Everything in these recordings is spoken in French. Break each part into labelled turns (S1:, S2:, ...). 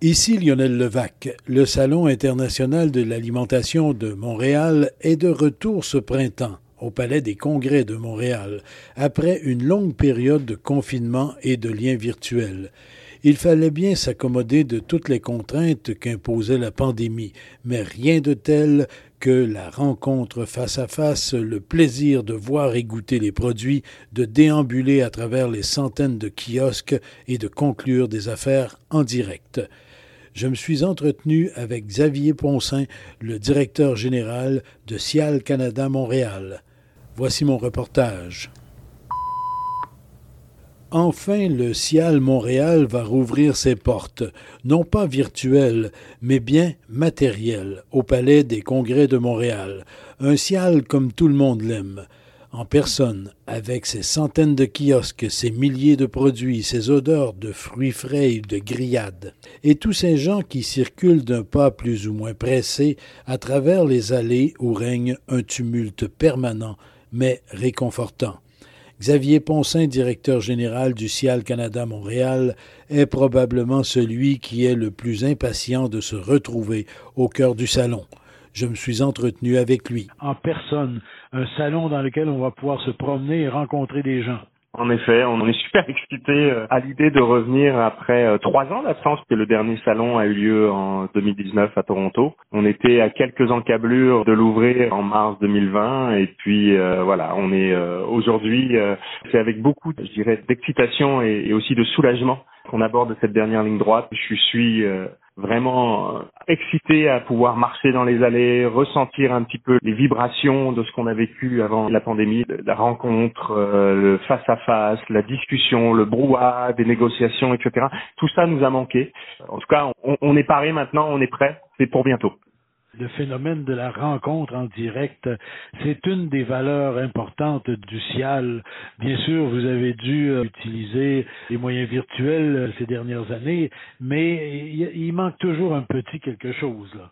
S1: Ici Lionel Levac. Le Salon international de l'alimentation de Montréal est de retour ce printemps au Palais des Congrès de Montréal, après une longue période de confinement et de liens virtuels. Il fallait bien s'accommoder de toutes les contraintes qu'imposait la pandémie, mais rien de tel que la rencontre face à face, le plaisir de voir et goûter les produits, de déambuler à travers les centaines de kiosques et de conclure des affaires en direct je me suis entretenu avec Xavier Poncin, le directeur général de Cial Canada Montréal. Voici mon reportage. Enfin, le Cial Montréal va rouvrir ses portes, non pas virtuelles, mais bien matérielles, au Palais des Congrès de Montréal. Un Cial comme tout le monde l'aime en personne, avec ses centaines de kiosques, ses milliers de produits, ses odeurs de fruits frais et de grillades, et tous ces gens qui circulent d'un pas plus ou moins pressé à travers les allées où règne un tumulte permanent, mais réconfortant. Xavier Poncin, directeur général du CIAL Canada Montréal, est probablement celui qui est le plus impatient de se retrouver au cœur du salon. Je me suis entretenu avec lui. En personne, un salon dans lequel on va pouvoir se promener et rencontrer des gens.
S2: En effet, on est super excités euh, à l'idée de revenir après euh, trois ans d'absence, que le dernier salon a eu lieu en 2019 à Toronto. On était à quelques encablures de l'ouvrir en mars 2020 et puis euh, voilà, on est aujourd'hui, c'est avec beaucoup, je dirais, d'excitation et, et, aussi de soulagement qu'on aborde cette dernière ligne droite. Je suis vraiment euh, excité à pouvoir marcher dans les allées, ressentir un petit peu les vibrations de ce qu'on a vécu avant la pandémie, la rencontre, euh, le face à face, la discussion, le brouhaha, des négociations, etc. Tout ça nous a manqué. En tout cas, on, on est paré maintenant, on est prêt. C'est pour bientôt
S1: le phénomène de la rencontre en direct, c'est une des valeurs importantes du CIAL. Bien sûr, vous avez dû euh, utiliser les moyens virtuels euh, ces dernières années, mais il manque toujours un petit quelque chose. Là.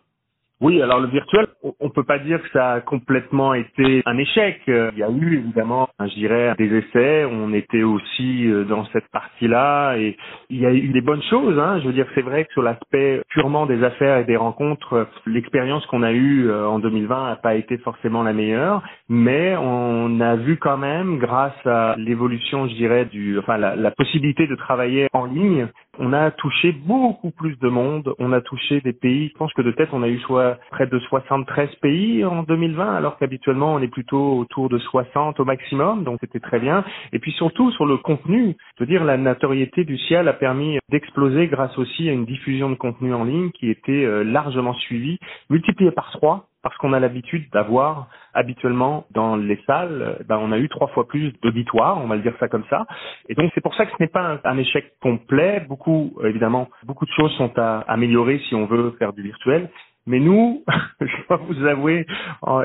S2: Oui, alors le virtuel, on peut pas dire que ça a complètement été un échec. Il y a eu évidemment, je dirais, des essais. On était aussi euh, dans cette partie-là et il y a eu des bonnes choses. Hein. Je veux dire, c'est vrai que sur l'aspect purement des affaires et des rencontres, l'expérience qu'on a eue euh, en 2020 n'a pas été forcément la meilleure, mais on a vu quand même, grâce à l'évolution, je dirais, du, enfin la, la possibilité de travailler en ligne, on a touché beaucoup plus de monde. On a touché des pays. Je pense que de tête, on a eu soit près de 73 pays en 2020, alors qu'habituellement on est plutôt autour de 60 au maximum, donc c'était très bien. Et puis surtout sur le contenu, je veux dire la notoriété du ciel a permis d'exploser grâce aussi à une diffusion de contenu en ligne qui était euh, largement suivie, multipliée par trois parce qu'on a l'habitude d'avoir habituellement dans les salles, ben on a eu trois fois plus d'auditoire, on va le dire ça comme ça. Et donc c'est pour ça que ce n'est pas un, échec complet. Beaucoup, évidemment, beaucoup de choses sont à améliorer si on veut faire du virtuel. Mais nous, je dois vous avouer,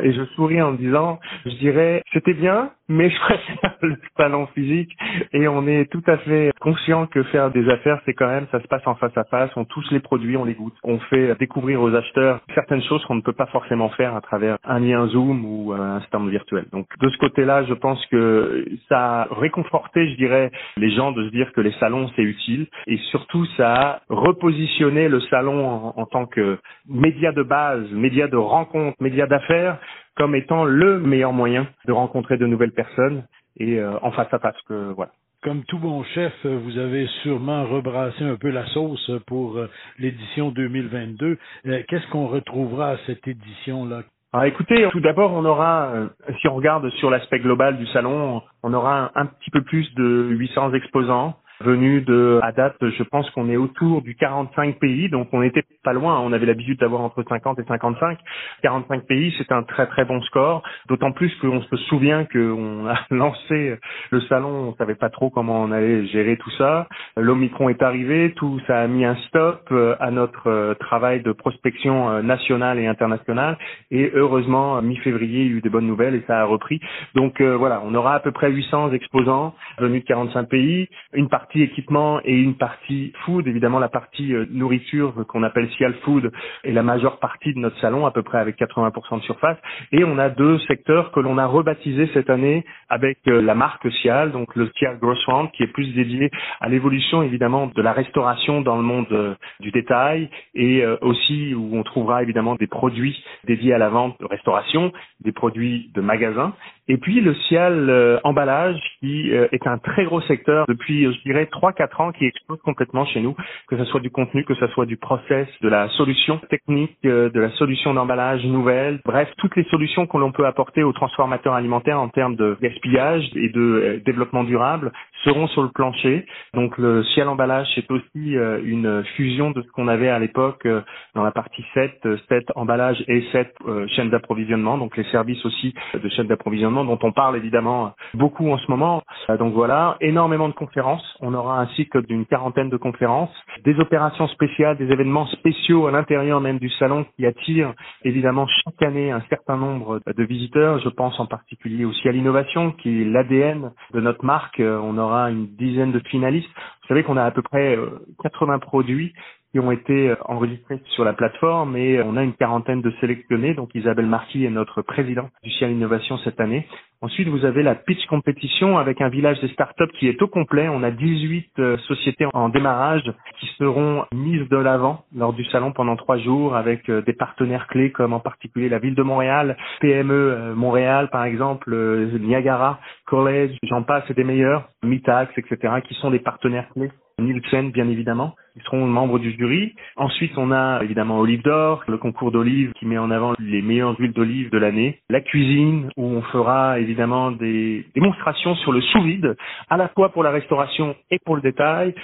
S2: et je souris en disant, je dirais, c'était bien, mais je préfère le salon physique. Et on est tout à fait conscient que faire des affaires, c'est quand même, ça se passe en face à face, on touche les produits, on les goûte, on fait découvrir aux acheteurs certaines choses qu'on ne peut pas forcément faire à travers un lien Zoom ou un stand virtuel. Donc de ce côté-là, je pense que ça a réconforté, je dirais, les gens de se dire que les salons, c'est utile. Et surtout, ça a repositionné le salon en, en tant que média de base, médias de rencontre, médias d'affaires, comme étant le meilleur moyen de rencontrer de nouvelles personnes et euh, en face à face que voilà.
S1: Comme tout bon chef, vous avez sûrement rebrassé un peu la sauce pour euh, l'édition 2022. Euh, qu'est-ce qu'on retrouvera à cette édition-là?
S2: Alors écoutez, tout d'abord, on aura, si on regarde sur l'aspect global du salon, on aura un, un, petit peu plus de 800 exposants venus de, à date, je pense qu'on est autour du 45 pays, donc on était pas loin. On avait l'habitude d'avoir entre 50 et 55. 45 pays, c'est un très très bon score. D'autant plus qu'on se souvient qu'on a lancé le salon, on savait pas trop comment on allait gérer tout ça. L'Omicron est arrivé, tout ça a mis un stop euh, à notre euh, travail de prospection euh, nationale et internationale. Et heureusement, mi-février, il y a eu des bonnes nouvelles et ça a repris. Donc voilà, on aura à peu près 800 exposants venus de 45 pays, une partie équipement et une partie food. Évidemment, la partie nourriture qu'on appelle Cial Food est la majeure partie de notre salon, à peu près avec 80% de surface. Et on a deux secteurs que l'on a rebaptisés cette année avec la marque Cial, donc le Cial Grossround, qui est plus dédié à l'évolution évidemment de la restauration dans le monde euh, du détail et euh, aussi où on trouvera évidemment des produits dédiés à la vente de restauration, des produits de magasins et puis le Cial euh, emballage qui est un très gros secteur depuis je dirais 3 4 ans qui explose complètement chez nous que ce soit du contenu que ce soit du process, de la solution technique, de la solution d'emballage nouvelle, bref, toutes les solutions que l'on peut apporter aux transformateurs alimentaires en termes de gaspillage et de développement durable seront sur le plancher. Donc le ciel emballage, c'est aussi euh, une fusion de ce qu'on avait à l'époque euh, dans la partie 7, 7 emballage et 7 euh, chaînes d'approvisionnement, donc les services aussi de chaîne d'approvisionnement dont on parle évidemment beaucoup en ce moment. donc voilà, énormément de conférences. On aura un cycle d'une quarantaine de conférences, des opérations spéciales, des événements spéciaux à l'intérieur même du salon qui attirent évidemment chaque année un certain nombre de visiteurs. Je pense en particulier aussi à l'innovation qui est l'ADN de notre marque. On aura une dizaine de finalistes. Vous savez qu'on a à peu près 80 euh, produits qui ont été euh, enregistrés sur la plateforme et on a une quarantaine de sélectionnés. Donc Isabelle Marquis est notre présidente du Ciel Innovation cette année. Ensuite, vous avez la pitch compétition avec un village des startups qui est au complet. On a 18 euh, sociétés en démarrage qui seront mises de l'avant lors du salon pendant trois jours avec des partenaires clés comme en particulier la ville de Montréal, PME Montréal par exemple, Niagara, College, j'en passe et des meilleurs, Mitax, etc., qui sont des partenaires clés. Nielsen, bien évidemment ils seront membres du jury. Ensuite, on a évidemment Olive d'Or, le concours d'olive qui met en avant les meilleures huiles d'olive de l'année. La cuisine, où on fera des démonstrations sur le sous-vide, à la fois pour la restauration et pour le détail.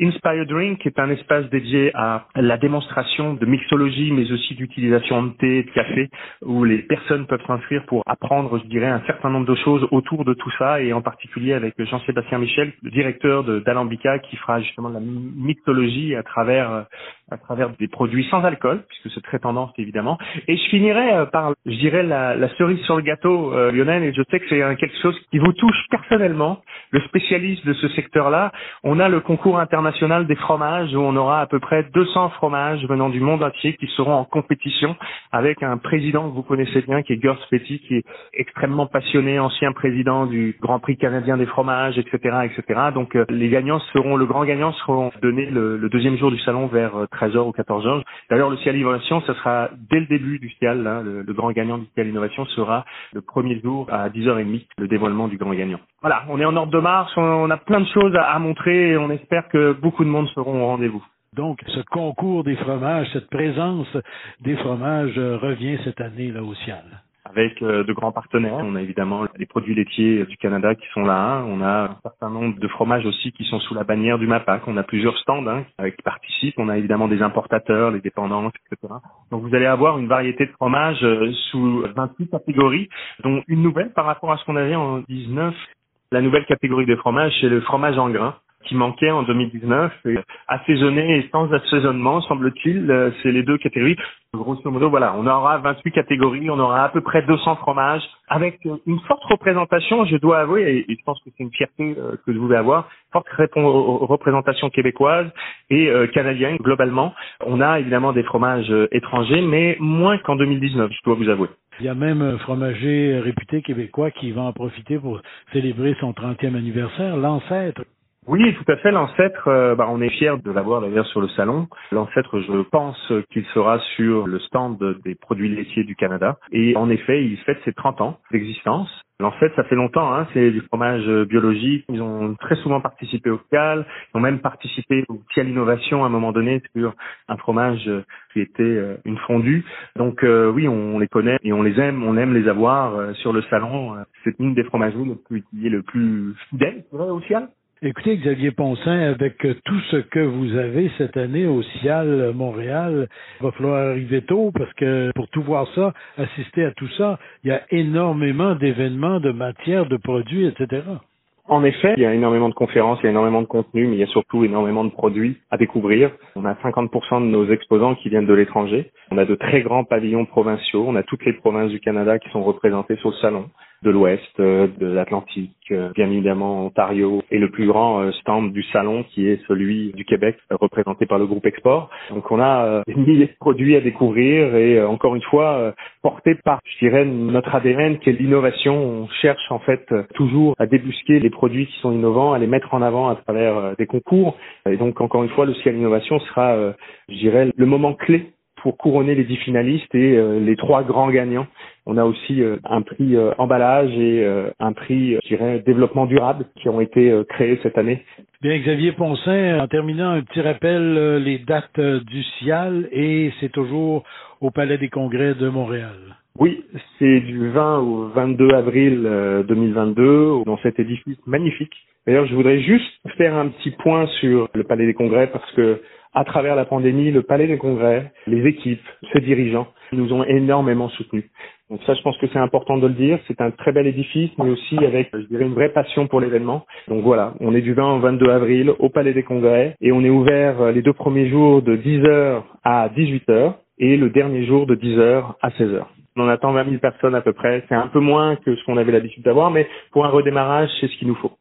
S2: Inspire Drink, est un espace dédié à la démonstration de mixologie, mais aussi d'utilisation de thé, de café, où les personnes peuvent s'inscrire pour apprendre, je dirais, un certain nombre de choses autour de tout ça, et en particulier avec Jean-Sébastien Michel, le directeur d'Alambica, qui fera justement la mixologie à travers euh, à travers des produits sans alcool, puisque c'est très tendance évidemment. Et je finirai euh, par, je dirais, la, la cerise sur le gâteau, euh, Lionel, et je sais que c'est quelque chose qui vous touche personnellement, le spécialiste de ce secteur-là. On a le concours international des fromages, où on aura à peu près 200 fromages venant du monde entier qui seront en compétition avec un président que vous connaissez bien, qui est Gers Petit, qui est extrêmement passionné, ancien président du Grand Prix canadien des fromages, etc., etc. Donc euh, les gagnants seront, le grand gagnant seront donnés le, le deuxième jour du salon vers 13h ou 14h. D'ailleurs, le Ciel Innovation, ce sera dès le début du Ciel. Hein, le, grand gagnant du Ciel Innovation sera le premier jour à 10h30, le dévoilement du grand gagnant. Voilà, on est en ordre de marche, on, a plein de choses à, montrer et on espère que beaucoup de monde seront au rendez-vous.
S1: Donc, ce concours des fromages, cette présence des fromages euh, revient cette année là au Ciel
S2: avec euh, de grands partenaires. On a évidemment les produits laitiers du Canada qui sont là. On a un certain nombre de fromages aussi qui sont sous la bannière du MAPAC. On a plusieurs stands hein, qui participent. On a évidemment des importateurs, les dépendants, etc. Donc vous allez avoir une variété de fromages euh, sous 28 catégories, dont une nouvelle par rapport à ce qu'on avait en 19. La nouvelle catégorie de fromage, c'est le fromage en grains qui manquait en 2019. Et assaisonné et sans assaisonnement, semble-t-il, euh, c'est les deux catégories. Grosso modo, voilà, on aura 28 catégories, on aura à peu près 200 fromages, avec une forte représentation, je dois avouer, et je pense que c'est une fierté euh, que vous devez avoir, forte représentation québécoise et euh, canadienne globalement. On a évidemment des fromages étrangers, mais moins qu'en 2019, je dois vous avouer.
S1: Il y a même un fromager réputé québécois qui va en profiter pour célébrer son 30e anniversaire, l'ancêtre
S2: oui, tout à fait. L'ancêtre, euh, bah, on est fier de l'avoir d'ailleurs sur le salon. L'ancêtre, je pense qu'il sera sur le stand des produits laitiers du Canada. Et en effet, il fête ses 30 ans d'existence. L'ancêtre, ça fait longtemps, hein, c'est du fromage biologique. Ils ont très souvent participé au CAL, ils ont même participé au CIAL Innovation à un moment donné sur un fromage qui était euh, une fondue. Donc euh, oui, on les connaît et on les aime, on aime les avoir sur le salon. C'est une des fromageries le plus, le plus fidèle, au CIAL
S1: Écoutez, Xavier Poncin, avec tout ce que vous avez cette année au CIAL Montréal, il va falloir arriver tôt parce que pour tout voir ça, assister à tout ça, il y a énormément d'événements, de matières, de produits, etc.
S2: En effet, il y a énormément de conférences, il y a énormément de contenu, mais il y a surtout énormément de produits à découvrir. On a 50% de nos exposants qui viennent de l'étranger. On a de très grands pavillons provinciaux. On a toutes les provinces du Canada qui sont représentées sur le salon de l'Ouest, euh, de l'Atlantique, euh, bien évidemment Ontario, et le plus grand euh, stand du salon qui est celui du Québec, représenté par le groupe Export. Donc on a des milliers de produits à découvrir et encore une fois porté par, je dirais, notre ADN qui est l'innovation. On cherche en fait toujours à débusquer les produits qui sont innovants, à les mettre en avant à travers des concours. Et donc encore une fois, le ciel innovation sera, je dirais, le moment clé pour couronner les dix finalistes et les trois grands gagnants on a aussi euh, un prix euh, emballage et euh, un prix, je dirais, développement durable qui ont été créés cette année.
S1: Bien, Xavier Poncin, en terminant, un petit rappel, les dates du CIAL et c'est toujours au Palais des Congrès de Montréal.
S2: Oui, c'est du 20 au 22 avril 2022 dans cet édifice magnifique. D'ailleurs, je voudrais juste faire un petit point sur le Palais des Congrès parce que à travers la pandémie, le Palais des Congrès, les équipes, ses dirigeants nous ont énormément soutenus. Donc ça, je pense que c'est important de le dire. C'est un très bel édifice, mais aussi avec, je dirais, une vraie passion pour l'événement. Donc voilà, on est du 20 au 22 avril au Palais des Congrès et on est ouvert euh, les deux premiers jours de 10h à 18h et le dernier jour de 10h à 16h. On attend 20 000 personnes à peu près. C'est un peu moins que ce qu'on avait l'habitude d'avoir, mais pour un redémarrage, c'est ce qu'il nous faut.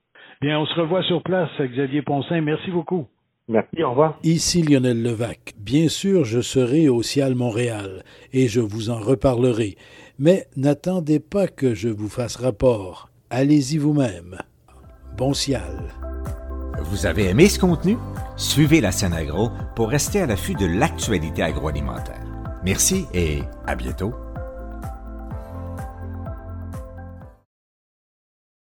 S1: Bien, on se revoit sur place, Xavier Poncin. Merci beaucoup.
S2: Merci, au revoir.
S1: Ici Lionel Levac. Bien sûr, je serai au Cial Montréal et je vous en reparlerai. Mais n'attendez pas que je vous fasse rapport. Allez-y vous-même. Bon Cial.
S3: Vous avez aimé ce contenu? Suivez la scène agro pour rester à l'affût de l'actualité agroalimentaire. Merci et à bientôt.